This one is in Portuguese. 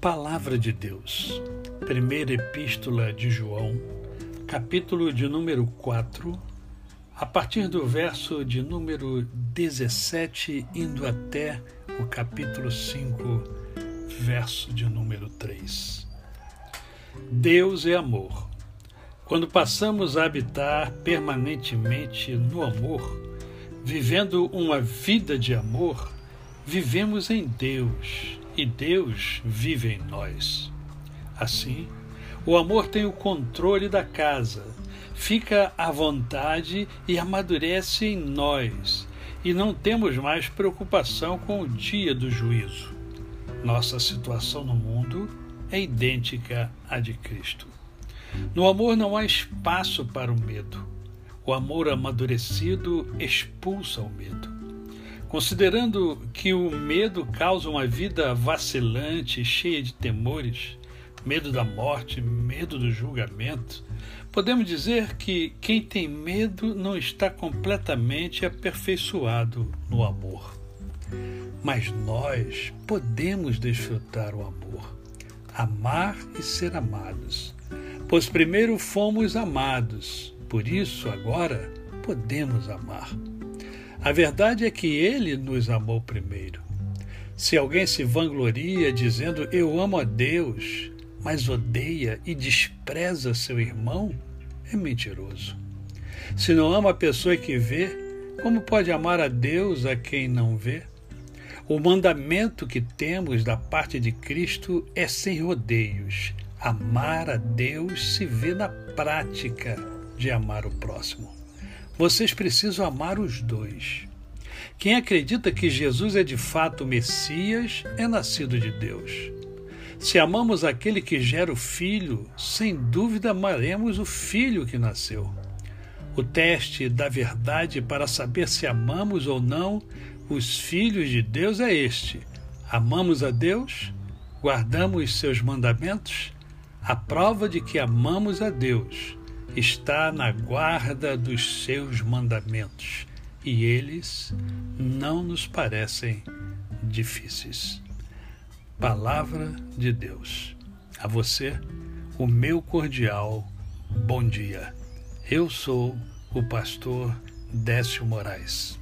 Palavra de Deus, Primeira Epístola de João, capítulo de número 4, a partir do verso de número 17, indo até o capítulo 5, verso de número 3. Deus é amor. Quando passamos a habitar permanentemente no amor, vivendo uma vida de amor, vivemos em Deus e Deus vive em nós. Assim, o amor tem o controle da casa, fica à vontade e amadurece em nós, e não temos mais preocupação com o dia do juízo. Nossa situação no mundo é idêntica à de Cristo. No amor não há espaço para o medo. O amor amadurecido expulsa o medo. Considerando que o medo causa uma vida vacilante, cheia de temores, medo da morte, medo do julgamento, podemos dizer que quem tem medo não está completamente aperfeiçoado no amor. Mas nós podemos desfrutar o amor, amar e ser amados, pois primeiro fomos amados, por isso agora podemos amar. A verdade é que ele nos amou primeiro. Se alguém se vangloria dizendo eu amo a Deus, mas odeia e despreza seu irmão, é mentiroso. Se não ama a pessoa que vê, como pode amar a Deus a quem não vê? O mandamento que temos da parte de Cristo é sem rodeios. Amar a Deus se vê na prática de amar o próximo. Vocês precisam amar os dois. Quem acredita que Jesus é de fato o Messias é nascido de Deus. Se amamos aquele que gera o Filho, sem dúvida amaremos o Filho que nasceu. O teste da verdade para saber se amamos ou não os filhos de Deus é este: amamos a Deus? Guardamos seus mandamentos? A prova de que amamos a Deus está na guarda dos seus mandamentos, e eles não nos parecem difíceis. Palavra de Deus. A você, o meu cordial bom dia. Eu sou o pastor Décio Moraes.